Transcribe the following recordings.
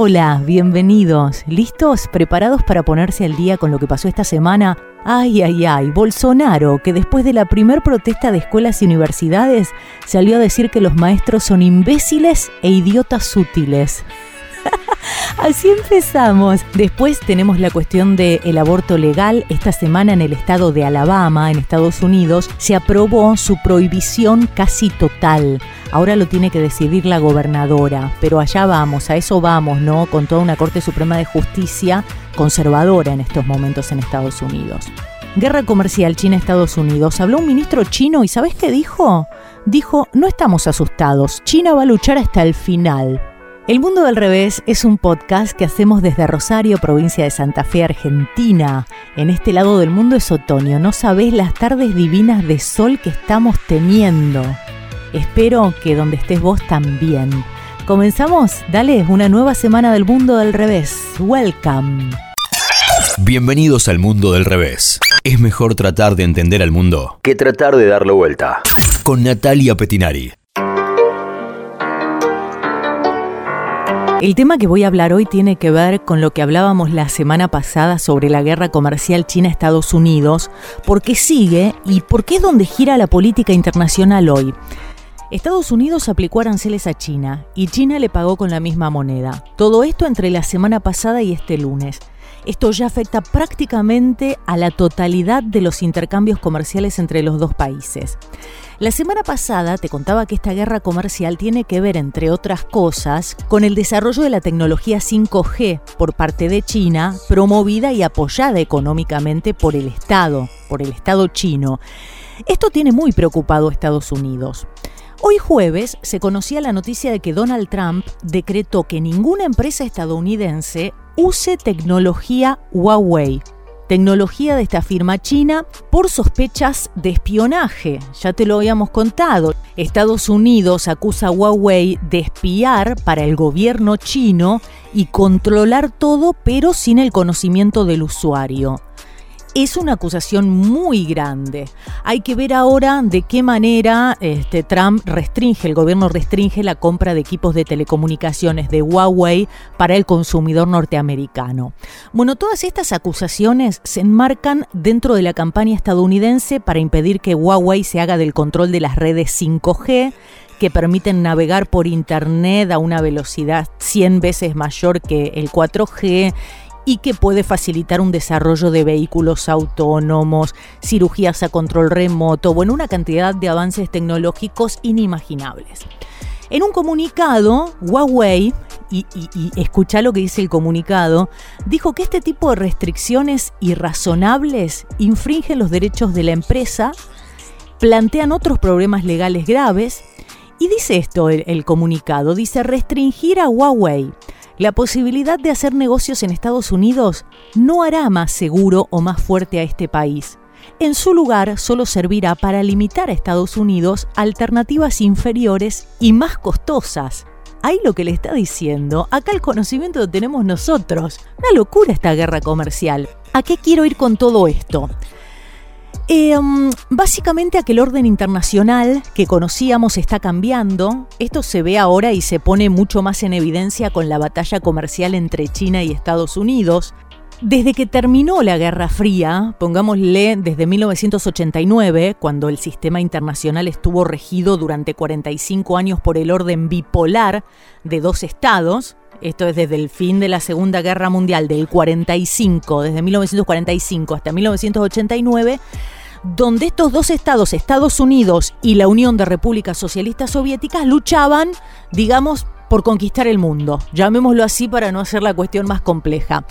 Hola, bienvenidos. ¿Listos? ¿Preparados para ponerse al día con lo que pasó esta semana? Ay, ay, ay, Bolsonaro, que después de la primer protesta de escuelas y universidades salió a decir que los maestros son imbéciles e idiotas útiles. Así empezamos. Después tenemos la cuestión del aborto legal. Esta semana en el estado de Alabama, en Estados Unidos, se aprobó su prohibición casi total. Ahora lo tiene que decidir la gobernadora, pero allá vamos, a eso vamos, ¿no? Con toda una Corte Suprema de Justicia conservadora en estos momentos en Estados Unidos. Guerra comercial China-Estados Unidos. Habló un ministro chino y ¿sabes qué dijo? Dijo, no estamos asustados, China va a luchar hasta el final. El Mundo del Revés es un podcast que hacemos desde Rosario, provincia de Santa Fe, Argentina. En este lado del mundo es otoño, no sabés las tardes divinas de sol que estamos teniendo. Espero que donde estés vos también. Comenzamos, dale, una nueva semana del Mundo del Revés. Welcome. Bienvenidos al Mundo del Revés. Es mejor tratar de entender al mundo que tratar de darle vuelta. Con Natalia Petinari. El tema que voy a hablar hoy tiene que ver con lo que hablábamos la semana pasada sobre la guerra comercial China-Estados Unidos, por qué sigue y por qué es donde gira la política internacional hoy. Estados Unidos aplicó aranceles a China y China le pagó con la misma moneda. Todo esto entre la semana pasada y este lunes. Esto ya afecta prácticamente a la totalidad de los intercambios comerciales entre los dos países. La semana pasada te contaba que esta guerra comercial tiene que ver, entre otras cosas, con el desarrollo de la tecnología 5G por parte de China, promovida y apoyada económicamente por el Estado, por el Estado chino. Esto tiene muy preocupado a Estados Unidos. Hoy jueves se conocía la noticia de que Donald Trump decretó que ninguna empresa estadounidense use tecnología Huawei tecnología de esta firma china por sospechas de espionaje. Ya te lo habíamos contado. Estados Unidos acusa a Huawei de espiar para el gobierno chino y controlar todo pero sin el conocimiento del usuario es una acusación muy grande. Hay que ver ahora de qué manera este, Trump restringe, el gobierno restringe la compra de equipos de telecomunicaciones de Huawei para el consumidor norteamericano. Bueno, todas estas acusaciones se enmarcan dentro de la campaña estadounidense para impedir que Huawei se haga del control de las redes 5G que permiten navegar por Internet a una velocidad 100 veces mayor que el 4G y que puede facilitar un desarrollo de vehículos autónomos, cirugías a control remoto, bueno, una cantidad de avances tecnológicos inimaginables. En un comunicado, Huawei, y, escucha lo que dice el comunicado, dijo que este tipo de restricciones irrazonables infringen los derechos de la empresa, plantean otros problemas legales graves, y dice esto el comunicado, dice restringir a Huawei la posibilidad de hacer negocios en Estados Unidos no hará más seguro o más fuerte a este país. En su lugar, solo servirá para limitar a Estados Unidos alternativas inferiores y más costosas. Ahí lo que le está diciendo, acá el conocimiento lo tenemos nosotros. Una locura esta guerra comercial. ¿A qué quiero ir con todo esto? Em, básicamente aquel orden internacional que conocíamos está cambiando. Esto se ve ahora y se pone mucho más en evidencia con la batalla comercial entre China y Estados Unidos. Desde que terminó la Guerra Fría, pongámosle desde 1989, cuando el sistema internacional estuvo regido durante 45 años por el orden bipolar de dos estados, esto es desde el fin de la Segunda Guerra Mundial del 45, desde 1945 hasta 1989, donde estos dos estados, Estados Unidos y la Unión de Repúblicas Socialistas Soviéticas, luchaban, digamos, por conquistar el mundo. Llamémoslo así para no hacer la cuestión más compleja.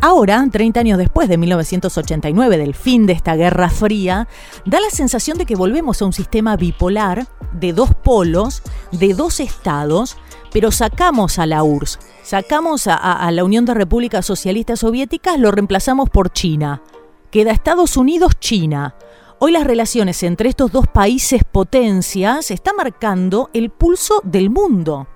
Ahora, 30 años después de 1989, del fin de esta Guerra Fría, da la sensación de que volvemos a un sistema bipolar de dos polos, de dos estados, pero sacamos a la URSS, sacamos a, a la Unión de Repúblicas Socialistas Soviéticas, lo reemplazamos por China. Queda Estados Unidos-China. Hoy las relaciones entre estos dos países potencias están marcando el pulso del mundo.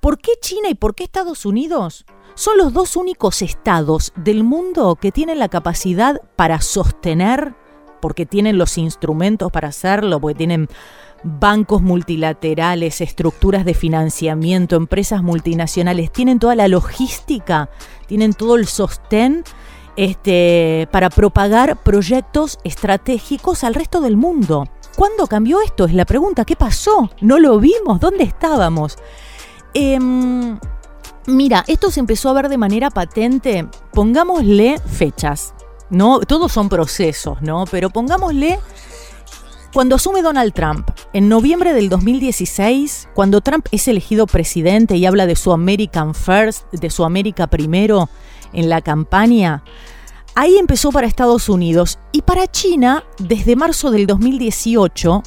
¿Por qué China y por qué Estados Unidos? Son los dos únicos estados del mundo que tienen la capacidad para sostener, porque tienen los instrumentos para hacerlo, porque tienen bancos multilaterales, estructuras de financiamiento, empresas multinacionales, tienen toda la logística, tienen todo el sostén este, para propagar proyectos estratégicos al resto del mundo. ¿Cuándo cambió esto? Es la pregunta. ¿Qué pasó? ¿No lo vimos? ¿Dónde estábamos? Em, mira, esto se empezó a ver de manera patente. Pongámosle fechas. ¿no? Todos son procesos, ¿no? Pero pongámosle cuando asume Donald Trump, en noviembre del 2016, cuando Trump es elegido presidente y habla de su American First, de su América primero en la campaña, ahí empezó para Estados Unidos y para China desde marzo del 2018,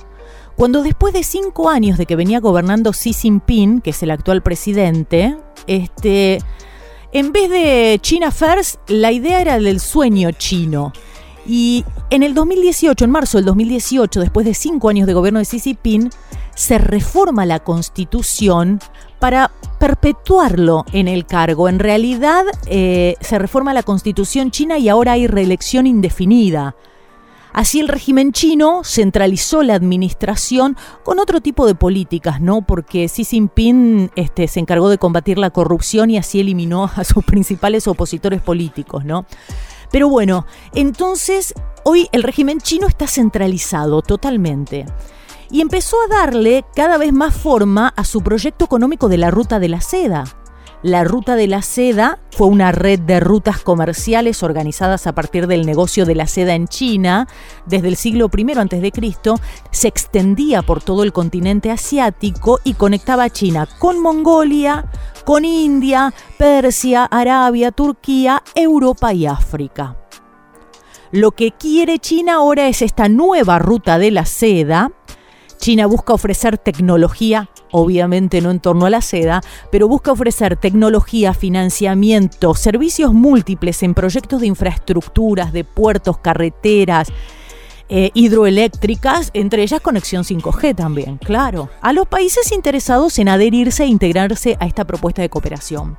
cuando después de cinco años de que venía gobernando Xi Jinping, que es el actual presidente, este, en vez de China First, la idea era del sueño chino. Y en el 2018, en marzo del 2018, después de cinco años de gobierno de Xi Jinping, se reforma la constitución para perpetuarlo en el cargo. En realidad, eh, se reforma la constitución china y ahora hay reelección indefinida. Así el régimen chino centralizó la administración con otro tipo de políticas, ¿no? Porque Xi Jinping este, se encargó de combatir la corrupción y así eliminó a sus principales opositores políticos, ¿no? Pero bueno, entonces hoy el régimen chino está centralizado totalmente. Y empezó a darle cada vez más forma a su proyecto económico de la Ruta de la Seda. La Ruta de la Seda fue una red de rutas comerciales organizadas a partir del negocio de la seda en China. Desde el siglo I a.C. se extendía por todo el continente asiático y conectaba a China con Mongolia, con India, Persia, Arabia, Turquía, Europa y África. Lo que quiere China ahora es esta nueva ruta de la seda. China busca ofrecer tecnología, obviamente no en torno a la seda, pero busca ofrecer tecnología, financiamiento, servicios múltiples en proyectos de infraestructuras, de puertos, carreteras, eh, hidroeléctricas, entre ellas conexión 5G también, claro, a los países interesados en adherirse e integrarse a esta propuesta de cooperación.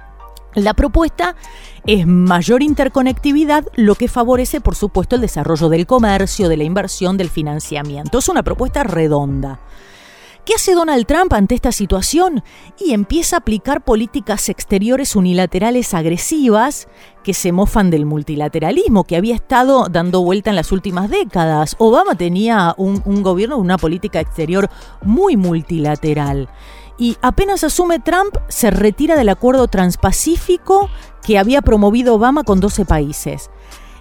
La propuesta es mayor interconectividad, lo que favorece, por supuesto, el desarrollo del comercio, de la inversión, del financiamiento. Es una propuesta redonda. ¿Qué hace Donald Trump ante esta situación? Y empieza a aplicar políticas exteriores unilaterales agresivas que se mofan del multilateralismo que había estado dando vuelta en las últimas décadas. Obama tenía un, un gobierno, una política exterior muy multilateral. Y apenas asume Trump, se retira del acuerdo transpacífico que había promovido Obama con 12 países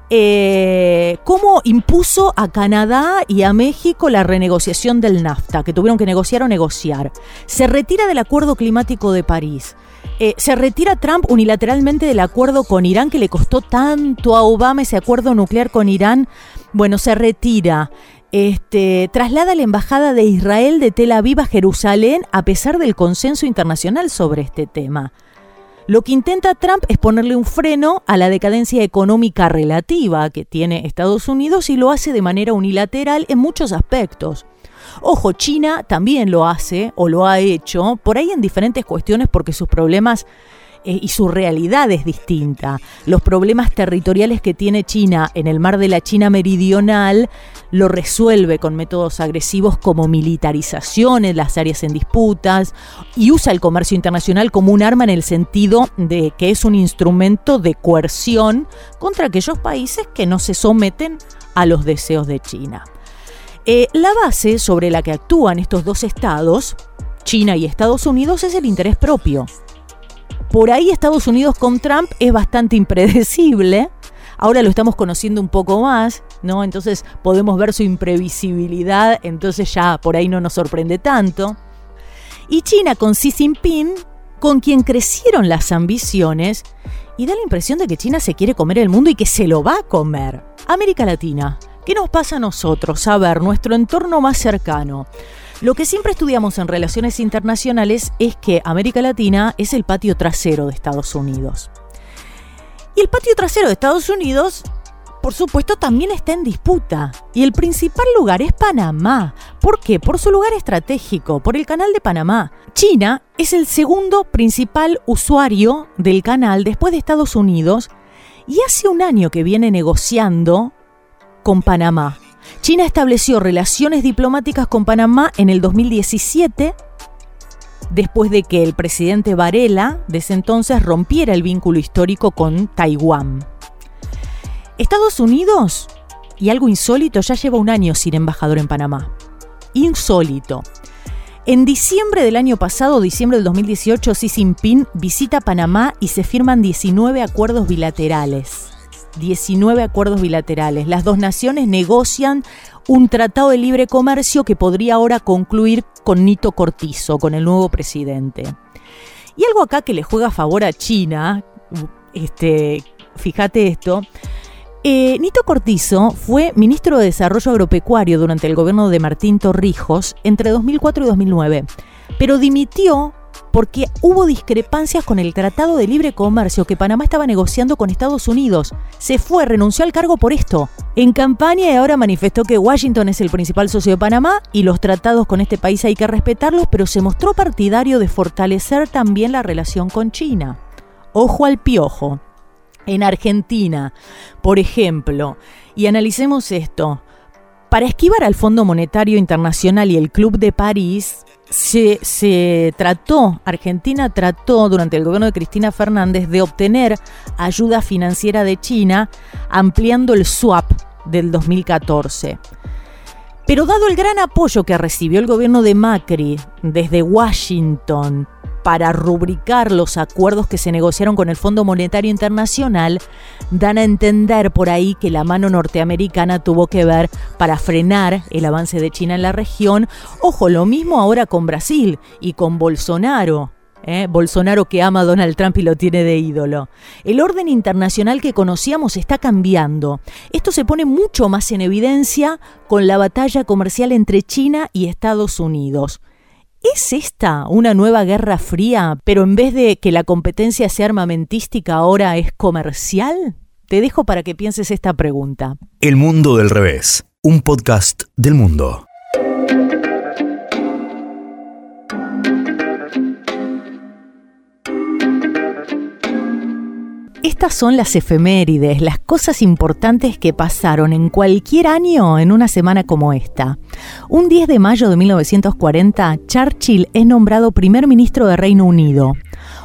eh, cómo impuso a Canadá y a México la renegociación del NAFTA, que tuvieron que negociar o negociar. Se retira del Acuerdo Climático de París. Eh, se retira Trump unilateralmente del acuerdo con Irán que le costó tanto a Obama ese acuerdo nuclear con Irán. Bueno, se retira. Este, traslada la embajada de Israel de Tel Aviv a Jerusalén a pesar del consenso internacional sobre este tema. Lo que intenta Trump es ponerle un freno a la decadencia económica relativa que tiene Estados Unidos y lo hace de manera unilateral en muchos aspectos. Ojo, China también lo hace o lo ha hecho, por ahí en diferentes cuestiones porque sus problemas eh, y su realidad es distinta. Los problemas territoriales que tiene China en el mar de la China meridional lo resuelve con métodos agresivos como militarización en las áreas en disputas y usa el comercio internacional como un arma en el sentido de que es un instrumento de coerción contra aquellos países que no se someten a los deseos de China. Eh, la base sobre la que actúan estos dos estados, China y Estados Unidos, es el interés propio por ahí Estados Unidos con Trump es bastante impredecible. Ahora lo estamos conociendo un poco más, ¿no? Entonces podemos ver su imprevisibilidad, entonces ya por ahí no nos sorprende tanto. Y China con Xi Jinping, con quien crecieron las ambiciones, y da la impresión de que China se quiere comer el mundo y que se lo va a comer. América Latina, ¿qué nos pasa a nosotros? A ver, nuestro entorno más cercano. Lo que siempre estudiamos en relaciones internacionales es que América Latina es el patio trasero de Estados Unidos. Y el patio trasero de Estados Unidos, por supuesto, también está en disputa. Y el principal lugar es Panamá. ¿Por qué? Por su lugar estratégico, por el canal de Panamá. China es el segundo principal usuario del canal después de Estados Unidos y hace un año que viene negociando con Panamá China estableció relaciones diplomáticas con Panamá en el 2017 después de que el presidente Varela, desde entonces, rompiera el vínculo histórico con Taiwán. Estados Unidos, y algo insólito, ya lleva un año sin embajador en Panamá. Insólito. En diciembre del año pasado, diciembre del 2018, Xi Jinping visita Panamá y se firman 19 acuerdos bilaterales. 19 acuerdos bilaterales. Las dos naciones negocian un tratado de libre comercio que podría ahora concluir con Nito Cortizo, con el nuevo presidente. Y algo acá que le juega a favor a China, este, fíjate esto, eh, Nito Cortizo fue ministro de Desarrollo Agropecuario durante el gobierno de Martín Torrijos entre 2004 y 2009, pero dimitió porque hubo discrepancias con el Tratado de Libre Comercio que Panamá estaba negociando con Estados Unidos. Se fue, renunció al cargo por esto. En campaña y ahora manifestó que Washington es el principal socio de Panamá y los tratados con este país hay que respetarlos, pero se mostró partidario de fortalecer también la relación con China. Ojo al piojo en Argentina, por ejemplo, y analicemos esto. Para esquivar al Fondo Monetario Internacional y el Club de París, se, trató, Argentina trató durante el gobierno de Cristina Fernández de obtener ayuda financiera de China ampliando el swap del 2014. Pero dado el gran apoyo que recibió el gobierno de Macri desde Washington para rubricar los acuerdos que se negociaron con el Fondo Monetario Internacional, dan a entender por ahí que la mano norteamericana tuvo que ver para frenar el avance de China en la región. Ojo, lo mismo ahora con Brasil y con Bolsonaro. ¿eh? Bolsonaro que ama a Donald Trump y lo tiene de ídolo. El orden internacional que conocíamos está cambiando. Esto se pone mucho más en evidencia con la batalla comercial entre China y Estados Unidos. ¿Es esta una nueva guerra fría, pero en vez de que la competencia sea armamentística ahora es comercial? Te dejo para que pienses esta pregunta. El mundo del revés, un podcast del mundo. Estas son las efemérides, las cosas importantes que pasaron en cualquier año en una semana como esta. Un 10 de mayo de 1940, Churchill es nombrado primer ministro de Reino Unido.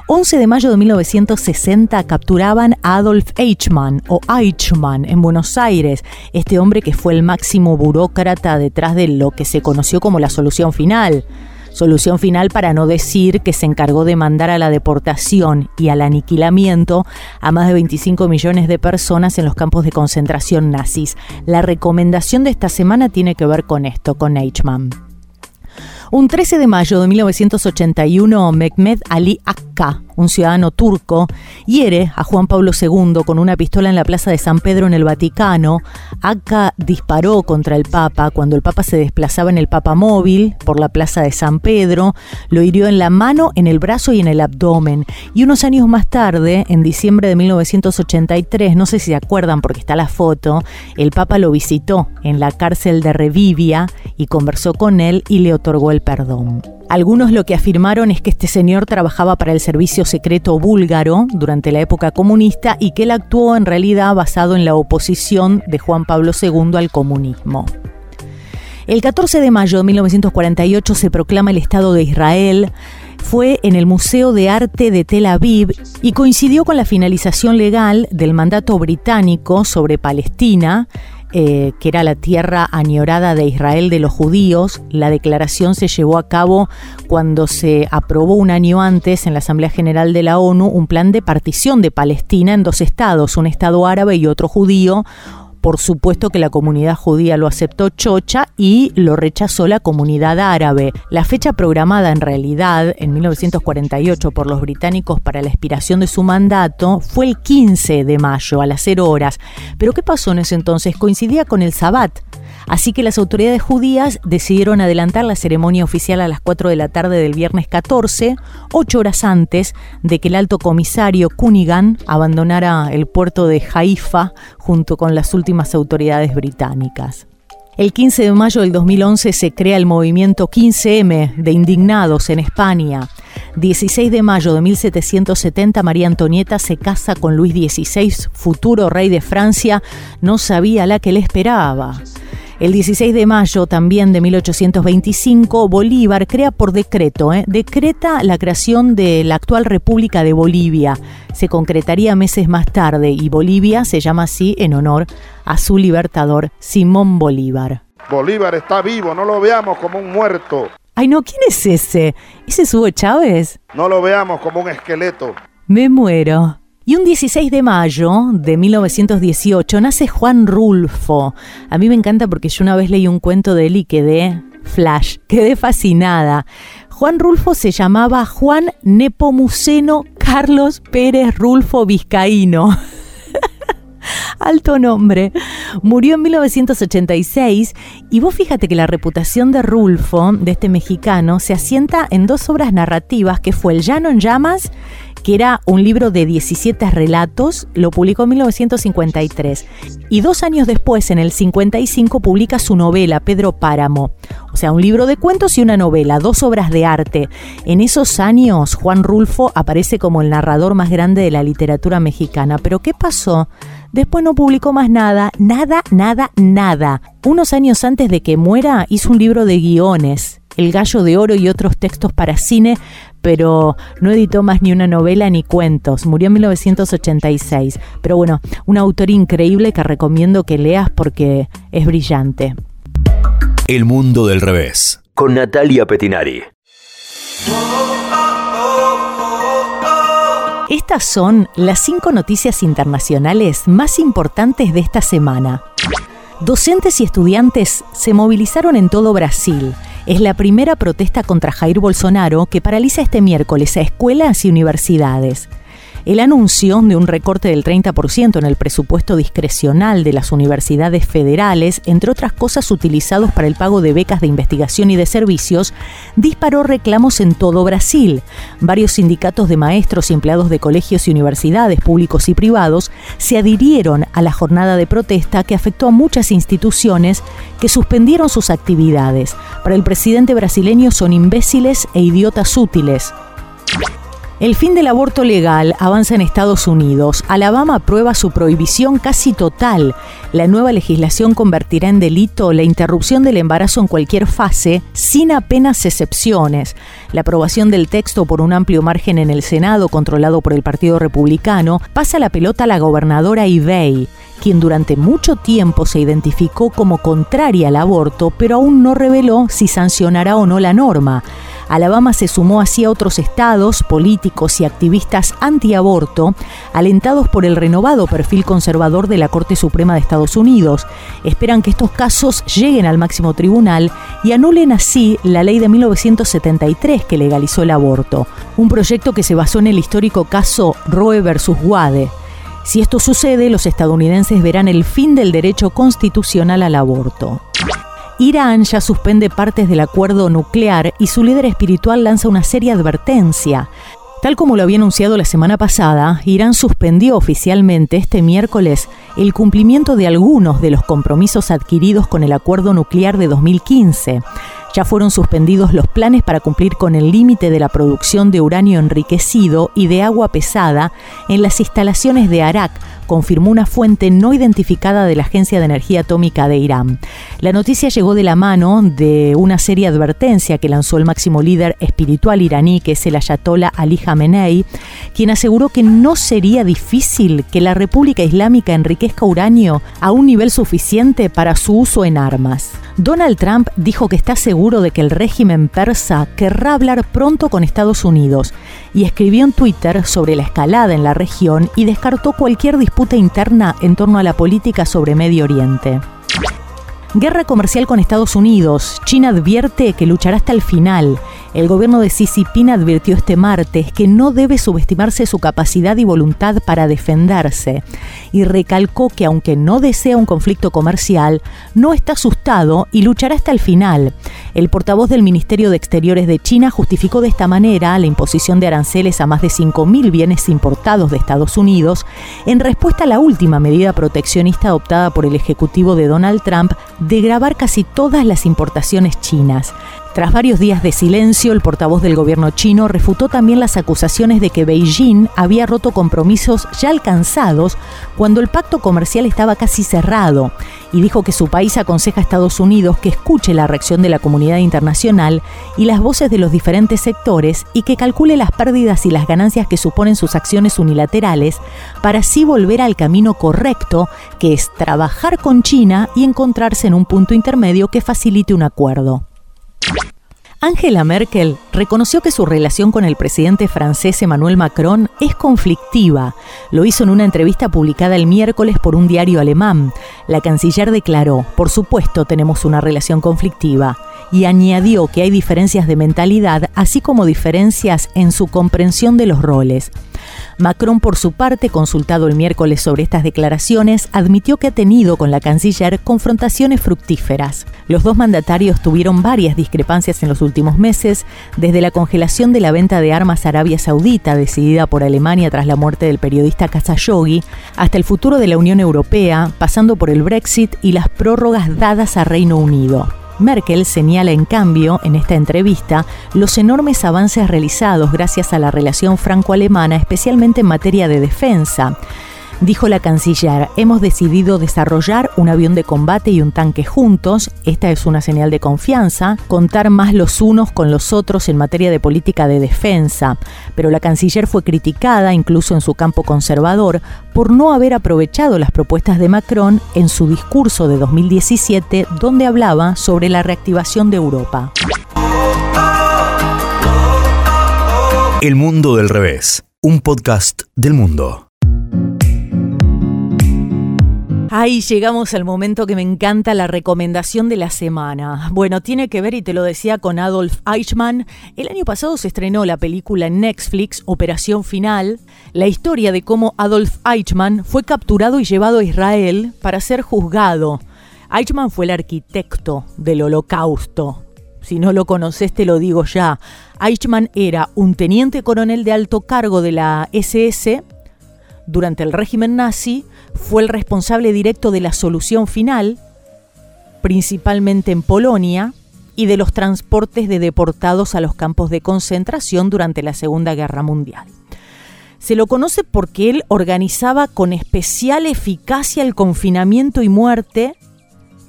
11 de mayo de 1960 capturaban a Adolf Eichmann o Eichmann en Buenos Aires, este hombre que fue el máximo burócrata detrás de lo que se conoció como la solución final. Solución final para no decir que se encargó de mandar a la deportación y al aniquilamiento a más de 25 millones de personas en los campos de concentración nazis. La recomendación de esta semana tiene que ver con esto, con Eichmann. Un 13 de mayo de 1981, Mehmet Ali Akka, un ciudadano turco, hiere a Juan Pablo II con una pistola en la Plaza de San Pedro en el Vaticano. Akka disparó contra el Papa cuando el Papa se desplazaba en el Papa móvil por la Plaza de San Pedro, lo hirió en la mano, en el brazo y en el abdomen. Y unos años más tarde, en diciembre de 1983, no sé si se acuerdan porque está la foto, el Papa lo visitó en la cárcel de Revivia y conversó con él y le otorgó el perdón. Algunos lo que afirmaron es que este señor trabajaba para el servicio secreto búlgaro durante la época comunista y que él actuó en realidad basado en la oposición de Juan Pablo II al comunismo. El 14 de mayo de 1948 se proclama el Estado de Israel. Fue en el Museo de Arte de Tel Aviv y coincidió con la finalización legal del mandato británico sobre Palestina eh, que era la tierra añorada de Israel de los judíos. La declaración se llevó a cabo cuando se aprobó un año antes en la Asamblea General de la ONU un plan de partición de Palestina en dos estados, un estado árabe y otro judío, por supuesto que la comunidad judía lo aceptó chocha y lo rechazó la comunidad árabe. La fecha programada en realidad en 1948 por los británicos para la expiración de su mandato fue el 15 de mayo a las 0 horas. Pero ¿qué pasó en ese entonces? Coincidía con el Sabbat. Así que las autoridades judías decidieron adelantar la ceremonia oficial a las 4 de la tarde del viernes 14, ocho horas antes de que el alto comisario Cunningham abandonara el puerto de Haifa junto con las últimas autoridades británicas. El 15 de mayo del 2011 se crea el movimiento 15M de indignados en España. 16 de mayo de 1770 María Antonieta se casa con Luis XVI, futuro rey de Francia, no sabía la que le esperaba. El 16 de mayo también de 1825, Bolívar crea por decreto, ¿eh? decreta la creación de la actual República de Bolivia. Se concretaría meses más tarde y Bolivia se llama así en honor a su libertador Simón Bolívar. Bolívar está vivo, no lo veamos como un muerto. Ay, no, ¿quién es ese? ¿Ese es Hugo Chávez? No lo veamos como un esqueleto. Me muero. Y un 16 de mayo de 1918 nace Juan Rulfo. A mí me encanta porque yo una vez leí un cuento de él y quedé flash, quedé fascinada. Juan Rulfo se llamaba Juan Nepomuceno Carlos Pérez Rulfo Vizcaíno. Alto nombre. Murió en 1986 y vos fíjate que la reputación de Rulfo, de este mexicano, se asienta en dos obras narrativas que fue El Llano en Llamas que era un libro de 17 relatos, lo publicó en 1953. Y dos años después, en el 55, publica su novela, Pedro Páramo. O sea, un libro de cuentos y una novela, dos obras de arte. En esos años, Juan Rulfo aparece como el narrador más grande de la literatura mexicana. Pero ¿qué pasó? Después no publicó más nada, nada, nada, nada. Unos años antes de que muera, hizo un libro de guiones, El Gallo de Oro y otros textos para cine, pero no editó más ni una novela ni cuentos. Murió en 1986. Pero bueno, un autor increíble que recomiendo que leas porque es brillante. El mundo del revés. Con Natalia Petinari. Estas son las cinco noticias internacionales más importantes de esta semana. Docentes y estudiantes se movilizaron en todo Brasil. Es la primera protesta contra Jair Bolsonaro que paraliza este miércoles a escuelas y universidades. El anuncio de un recorte del 30% en el presupuesto discrecional de las universidades federales, entre otras cosas utilizados para el pago de becas de investigación y de servicios, disparó reclamos en todo Brasil. Varios sindicatos de maestros y empleados de colegios y universidades públicos y privados se adhirieron a la jornada de protesta que afectó a muchas instituciones que suspendieron sus actividades. Para el presidente brasileño son imbéciles e idiotas útiles. El fin del aborto legal avanza en Estados Unidos. Alabama aprueba su prohibición casi total. La nueva legislación convertirá en delito la interrupción del embarazo en cualquier fase, sin apenas excepciones. La aprobación del texto por un amplio margen en el Senado, controlado por el Partido Republicano, pasa la pelota a la gobernadora Ivey quien durante mucho tiempo se identificó como contraria al aborto, pero aún no reveló si sancionará o no la norma. Alabama se sumó así a otros estados, políticos y activistas antiaborto, alentados por el renovado perfil conservador de la Corte Suprema de Estados Unidos. Esperan que estos casos lleguen al máximo tribunal y anulen así la ley de 1973 que legalizó el aborto, un proyecto que se basó en el histórico caso Roe versus Wade. Si esto sucede, los estadounidenses verán el fin del derecho constitucional al aborto. Irán ya suspende partes del acuerdo nuclear y su líder espiritual lanza una seria advertencia. Tal como lo había anunciado la semana pasada, Irán suspendió oficialmente este miércoles el cumplimiento de algunos de los compromisos adquiridos con el acuerdo nuclear de 2015. Ya fueron suspendidos los planes para cumplir con el límite de la producción de uranio enriquecido y de agua pesada en las instalaciones de Arak, confirmó una fuente no identificada de la Agencia de Energía Atómica de Irán. La noticia llegó de la mano de una seria advertencia que lanzó el máximo líder espiritual iraní, que es el ayatollah Ali Khamenei, quien aseguró que no sería difícil que la República Islámica enriquezca uranio a un nivel suficiente para su uso en armas. Donald Trump dijo que está seguro de que el régimen persa querrá hablar pronto con Estados Unidos y escribió en Twitter sobre la escalada en la región y descartó cualquier disputa interna en torno a la política sobre Medio Oriente. Guerra comercial con Estados Unidos. China advierte que luchará hasta el final. El gobierno de Xi Jinping advirtió este martes que no debe subestimarse su capacidad y voluntad para defenderse y recalcó que aunque no desea un conflicto comercial, no está asustado y luchará hasta el final. El portavoz del Ministerio de Exteriores de China justificó de esta manera la imposición de aranceles a más de 5.000 bienes importados de Estados Unidos en respuesta a la última medida proteccionista adoptada por el Ejecutivo de Donald Trump de grabar casi todas las importaciones chinas. Tras varios días de silencio, el portavoz del gobierno chino refutó también las acusaciones de que Beijing había roto compromisos ya alcanzados cuando el pacto comercial estaba casi cerrado y dijo que su país aconseja a Estados Unidos que escuche la reacción de la comunidad internacional y las voces de los diferentes sectores y que calcule las pérdidas y las ganancias que suponen sus acciones unilaterales para así volver al camino correcto, que es trabajar con China y encontrarse en un punto intermedio que facilite un acuerdo. Angela Merkel reconoció que su relación con el presidente francés Emmanuel Macron es conflictiva. Lo hizo en una entrevista publicada el miércoles por un diario alemán. La canciller declaró, por supuesto tenemos una relación conflictiva, y añadió que hay diferencias de mentalidad, así como diferencias en su comprensión de los roles. Macron, por su parte, consultado el miércoles sobre estas declaraciones, admitió que ha tenido con la canciller confrontaciones fructíferas. Los dos mandatarios tuvieron varias discrepancias en los últimos meses, desde la congelación de la venta de armas a Arabia Saudita, decidida por Alemania tras la muerte del periodista Khashoggi, hasta el futuro de la Unión Europea, pasando por el Brexit y las prórrogas dadas a Reino Unido. Merkel señala en cambio en esta entrevista los enormes avances realizados gracias a la relación franco-alemana, especialmente en materia de defensa. Dijo la canciller, hemos decidido desarrollar un avión de combate y un tanque juntos, esta es una señal de confianza, contar más los unos con los otros en materia de política de defensa, pero la canciller fue criticada, incluso en su campo conservador, por no haber aprovechado las propuestas de Macron en su discurso de 2017, donde hablaba sobre la reactivación de Europa. El mundo del revés, un podcast del mundo. Ahí llegamos al momento que me encanta la recomendación de la semana. Bueno, tiene que ver, y te lo decía, con Adolf Eichmann. El año pasado se estrenó la película en Netflix, Operación Final, la historia de cómo Adolf Eichmann fue capturado y llevado a Israel para ser juzgado. Eichmann fue el arquitecto del holocausto. Si no lo conoces, te lo digo ya. Eichmann era un teniente coronel de alto cargo de la SS durante el régimen nazi fue el responsable directo de la solución final, principalmente en Polonia, y de los transportes de deportados a los campos de concentración durante la Segunda Guerra Mundial. Se lo conoce porque él organizaba con especial eficacia el confinamiento y muerte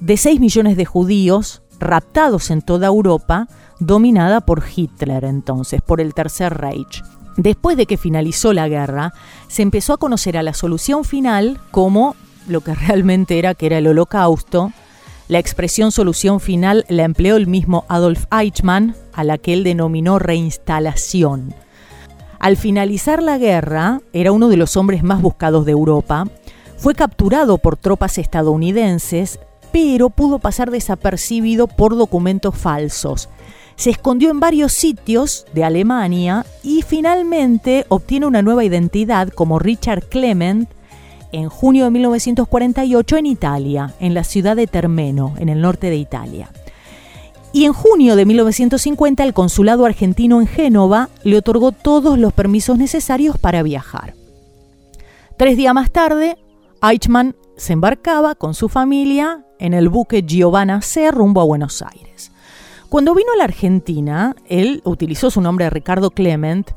de 6 millones de judíos raptados en toda Europa, dominada por Hitler entonces, por el Tercer Reich. Después de que finalizó la guerra, se empezó a conocer a la solución final como lo que realmente era, que era el holocausto. La expresión solución final la empleó el mismo Adolf Eichmann, a la que él denominó reinstalación. Al finalizar la guerra, era uno de los hombres más buscados de Europa, fue capturado por tropas estadounidenses, pero pudo pasar desapercibido por documentos falsos se escondió en varios sitios de Alemania y finalmente obtiene una nueva identidad como Richard Clement en junio de 1948 en Italia, en la ciudad de Termeno, en el norte de Italia. Y en junio de 1950 el consulado argentino en Génova le otorgó todos los permisos necesarios para viajar. Tres días más tarde, Eichmann se embarcaba con su familia en el buque Giovanna C rumbo a Buenos Aires. Cuando vino a la Argentina, él utilizó su nombre Ricardo Clement,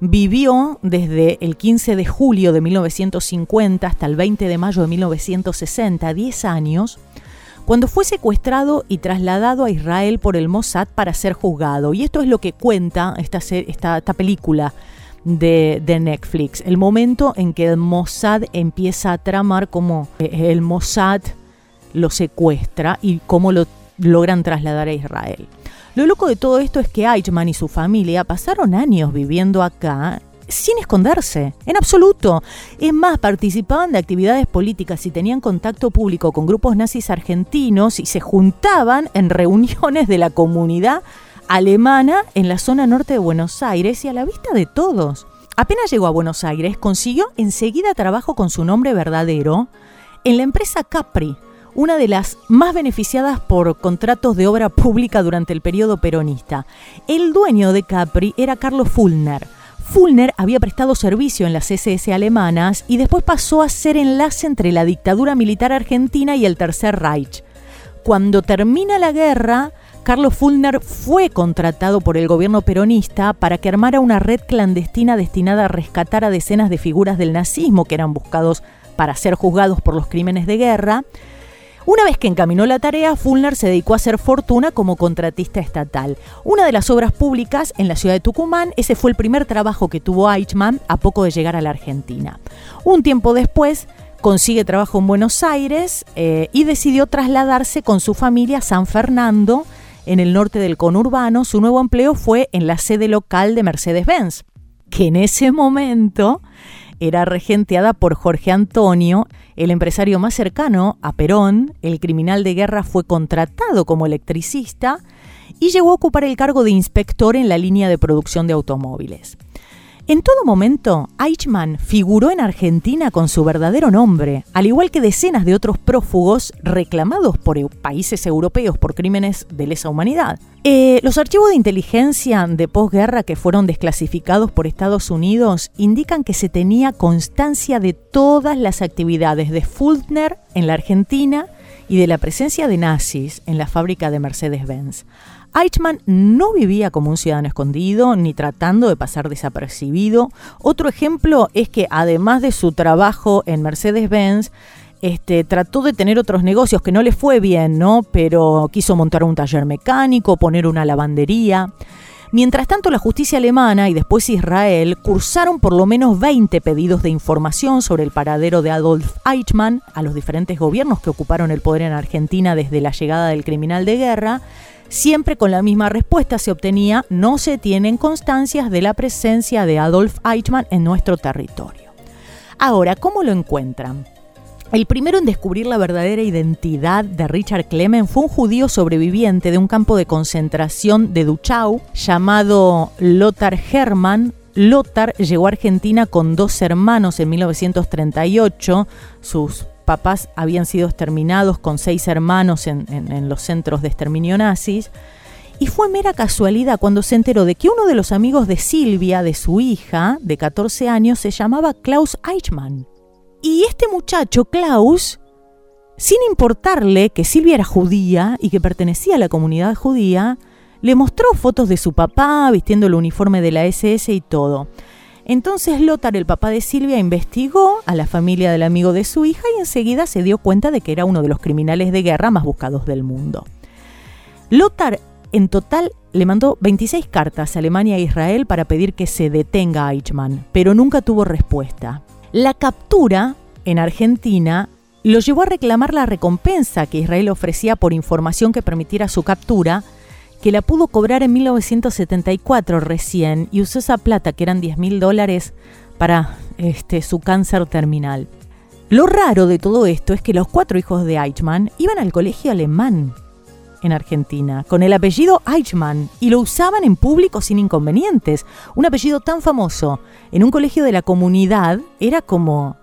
vivió desde el 15 de julio de 1950 hasta el 20 de mayo de 1960, 10 años, cuando fue secuestrado y trasladado a Israel por el Mossad para ser juzgado. Y esto es lo que cuenta esta, película de, de, Netflix, el momento en que el Mossad empieza a tramar cómo eh, el Mossad lo secuestra y cómo lo logran trasladar a Israel. Lo loco de todo esto es que Eichmann y su familia pasaron años viviendo acá sin esconderse, en absoluto. Es más, participaban de actividades políticas y tenían contacto público con grupos nazis argentinos y se juntaban en reuniones de la comunidad alemana en la zona norte de Buenos Aires y a la vista de todos. Apenas llegó a Buenos Aires, consiguió enseguida trabajo con su nombre verdadero en la empresa Capri, una de las más beneficiadas por contratos de obra pública durante el periodo peronista. El dueño de Capri era Carlos Fulner. Fulner había prestado servicio en las SS alemanas y después pasó a ser enlace entre la dictadura militar argentina y el Tercer Reich. Cuando termina la guerra, Carlos Fulner fue contratado por el gobierno peronista para que armara una red clandestina destinada a rescatar a decenas de figuras del nazismo que eran buscados para ser juzgados por los crímenes de guerra. Una vez que encaminó la tarea, Fulner se dedicó a hacer fortuna como contratista estatal. Una de las obras públicas en la ciudad de Tucumán, ese fue el primer trabajo que tuvo Eichmann a poco de llegar a la Argentina. Un tiempo después, consigue trabajo en Buenos Aires eh, y decidió trasladarse con su familia a San Fernando, en el norte del conurbano. Su nuevo empleo fue en la sede local de Mercedes-Benz, que en ese momento era regenteada por Jorge Antonio, el empresario más cercano a Perón. El criminal de guerra fue contratado como electricista y llegó a ocupar el cargo de inspector en la línea de producción de automóviles. En todo momento, Eichmann figuró en Argentina con su verdadero nombre, al igual que decenas de otros prófugos reclamados por países europeos por crímenes de lesa humanidad. Eh, los archivos de inteligencia de posguerra que fueron desclasificados por Estados Unidos indican que se tenía constancia de todas las actividades de Fultner en la Argentina y de la presencia de nazis en la fábrica de Mercedes-Benz. Eichmann no vivía como un ciudadano escondido ni tratando de pasar desapercibido. Otro ejemplo es que además de su trabajo en Mercedes-Benz, este, trató de tener otros negocios que no le fue bien, ¿no? Pero quiso montar un taller mecánico, poner una lavandería. Mientras tanto, la justicia alemana y después Israel cursaron por lo menos 20 pedidos de información sobre el paradero de Adolf Eichmann a los diferentes gobiernos que ocuparon el poder en Argentina desde la llegada del criminal de guerra Siempre con la misma respuesta se obtenía, no se tienen constancias de la presencia de Adolf Eichmann en nuestro territorio. Ahora, ¿cómo lo encuentran? El primero en descubrir la verdadera identidad de Richard Clement fue un judío sobreviviente de un campo de concentración de Duchau llamado Lothar Hermann. Lothar llegó a Argentina con dos hermanos en 1938. Sus papás habían sido exterminados con seis hermanos en, los centros de exterminio nazis. Y fue mera casualidad cuando se enteró de que uno de los amigos de Silvia, de su hija, de 14 años, se llamaba Klaus Eichmann. Y este muchacho, Klaus, sin importarle que Silvia era judía y que pertenecía a la comunidad judía, le mostró fotos de su papá vistiendo el uniforme de la SS y todo. Entonces Lothar, el papá de Silvia, investigó a la familia del amigo de su hija y enseguida se dio cuenta de que era uno de los criminales de guerra más buscados del mundo. Lothar en total le mandó 26 cartas a Alemania e Israel para pedir que se detenga a Eichmann, pero nunca tuvo respuesta. La captura en Argentina lo llevó a reclamar la recompensa que Israel ofrecía por información que permitiera su captura, que la pudo cobrar en 1974 recién y usó esa plata, que eran 10 mil dólares, para este, su cáncer terminal. Lo raro de todo esto es que los cuatro hijos de Eichmann iban al colegio alemán en Argentina, con el apellido Eichmann, y lo usaban en público sin inconvenientes. Un apellido tan famoso en un colegio de la comunidad era como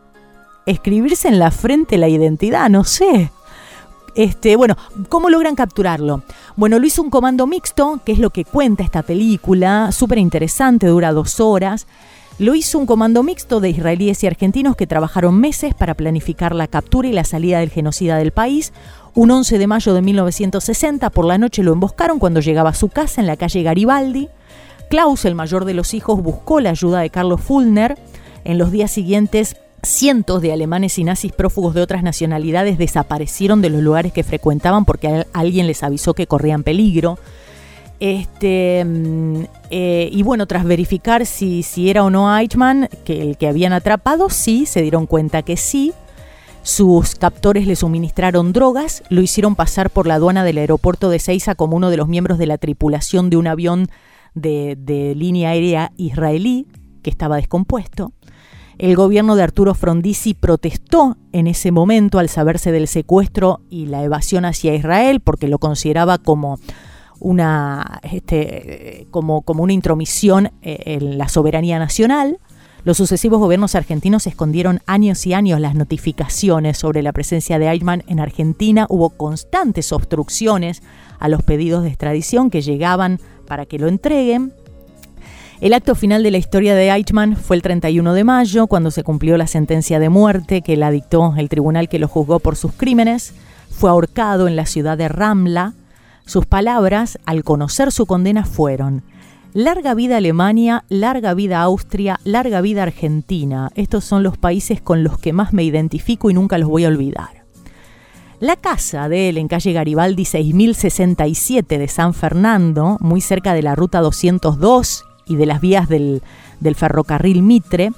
escribirse en la frente la identidad, no sé. Este, bueno, ¿cómo logran capturarlo? Bueno, lo hizo un comando mixto, que es lo que cuenta esta película, súper interesante, dura dos horas. Lo hizo un comando mixto de israelíes y argentinos que trabajaron meses para planificar la captura y la salida del genocida del país. Un 11 de mayo de 1960 por la noche lo emboscaron cuando llegaba a su casa en la calle Garibaldi. Klaus, el mayor de los hijos, buscó la ayuda de Carlos Fulner. En los días siguientes Cientos de alemanes y nazis prófugos de otras nacionalidades desaparecieron de los lugares que frecuentaban porque alguien les avisó que corrían peligro. Este, mm, eh, y bueno, tras verificar si, si era o no Eichmann, que el que habían atrapado, sí, se dieron cuenta que sí. Sus captores le suministraron drogas, lo hicieron pasar por la aduana del aeropuerto de Ceiza como uno de los miembros de la tripulación de un avión de, de línea aérea israelí que estaba descompuesto. El gobierno de Arturo Frondizi protestó en ese momento al saberse del secuestro y la evasión hacia Israel porque lo consideraba como una, este, como, como una intromisión eh, en la soberanía nacional. Los sucesivos gobiernos argentinos escondieron años y años las notificaciones sobre la presencia de Eichmann en Argentina. Hubo constantes obstrucciones a los pedidos de extradición que llegaban para que lo entreguen. El acto final de la historia de Eichmann fue el 31 de mayo, cuando se cumplió la sentencia de muerte que la dictó el tribunal que lo juzgó por sus crímenes. Fue ahorcado en la ciudad de Ramla. Sus palabras, al conocer su condena, fueron, Larga vida Alemania, larga vida Austria, larga vida Argentina. Estos son los países con los que más me identifico y nunca los voy a olvidar. La casa de él en calle Garibaldi 6067 de San Fernando, muy cerca de la ruta 202 y de las vías del, ferrocarril Mitre,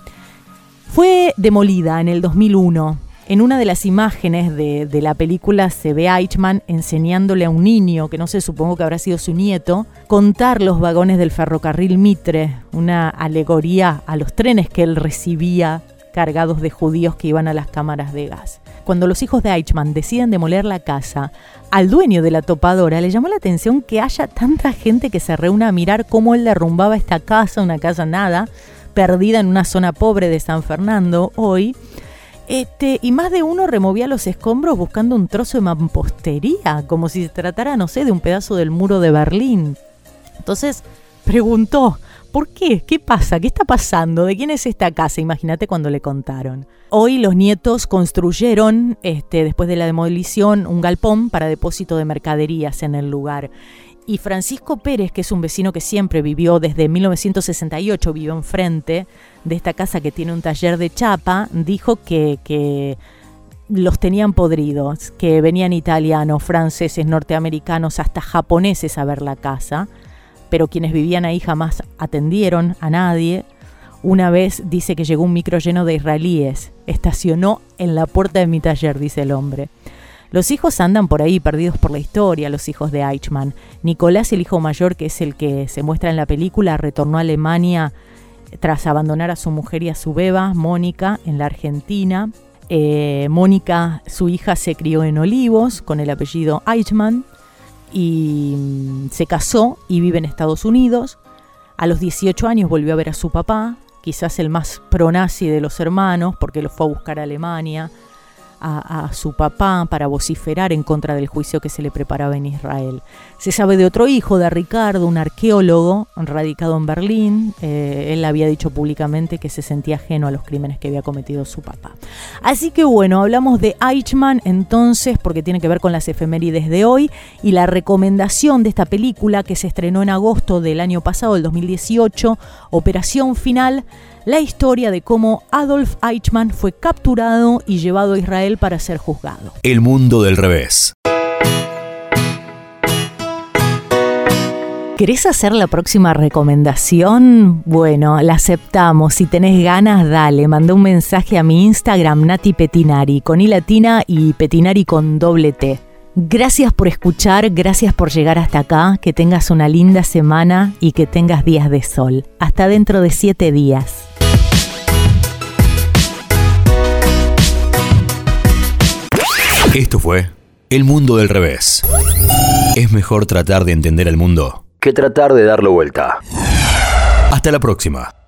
fue demolida en el 2001 en una de las imágenes de, la película se ve a Eichmann enseñándole a un niño, que no sé, supongo que habrá sido su nieto, contar los vagones del ferrocarril Mitre, una alegoría a los trenes que él recibía cargados de judíos que iban a las cámaras de gas. Cuando los hijos de Eichmann deciden demoler la casa, al dueño de la topadora le llamó la atención que haya tanta gente que se reúna a mirar cómo él derrumbaba esta casa, una casa nada, perdida en una zona pobre de San Fernando hoy, este, y más de uno removía los escombros buscando un trozo de mampostería, como si se tratara, no sé, de un pedazo del muro de Berlín. Entonces preguntó, ¿por qué? ¿Qué pasa? ¿Qué está pasando? ¿De quién es esta casa? Imagínate cuando le contaron. Hoy los nietos construyeron, este, después de la demolición, un galpón para depósito de mercaderías en el lugar. Y Francisco Pérez, que es un vecino que siempre vivió desde 1968, vivió enfrente de esta casa que tiene un taller de chapa, dijo que, los tenían podridos, que venían italianos, franceses, norteamericanos, hasta japoneses a ver la casa, pero quienes vivían ahí jamás atendieron a nadie. Una vez dice que llegó un micro lleno de israelíes, estacionó en la puerta de mi taller, dice el hombre. Los hijos andan por ahí perdidos por la historia, los hijos de Eichmann. Nicolás, el hijo mayor, que es el que se muestra en la película, retornó a Alemania tras abandonar a su mujer y a su beba, Mónica, en la Argentina. Eh, Mónica, su hija, se crió en Olivos con el apellido Eichmann y mm, se casó y vive en Estados Unidos. A los 18 años volvió a ver a su papá, quizás el más pronazi de los hermanos, porque lo fue a buscar a Alemania a, su papá para vociferar en contra del juicio que se le preparaba en Israel. Se sabe de otro hijo, de Ricardo, un arqueólogo radicado en Berlín. Eh, él había dicho públicamente que se sentía ajeno a los crímenes que había cometido su papá. Así que bueno, hablamos de Eichmann entonces porque tiene que ver con las efemérides de hoy y la recomendación de esta película que se estrenó en agosto del año pasado, el 2018, Operación Final la historia de cómo Adolf Eichmann fue capturado y llevado a Israel para ser juzgado. El mundo del revés. ¿Querés hacer la próxima recomendación? Bueno, la aceptamos. Si tenés ganas, dale. Mandé un mensaje a mi Instagram, Nati Petinari, con I latina y Petinari con doble T. Gracias por escuchar, gracias por llegar hasta acá, que tengas una linda semana y que tengas días de sol. Hasta dentro de siete días. Esto fue El Mundo del Revés. Es mejor tratar de entender el mundo que tratar de darlo vuelta. Hasta la próxima.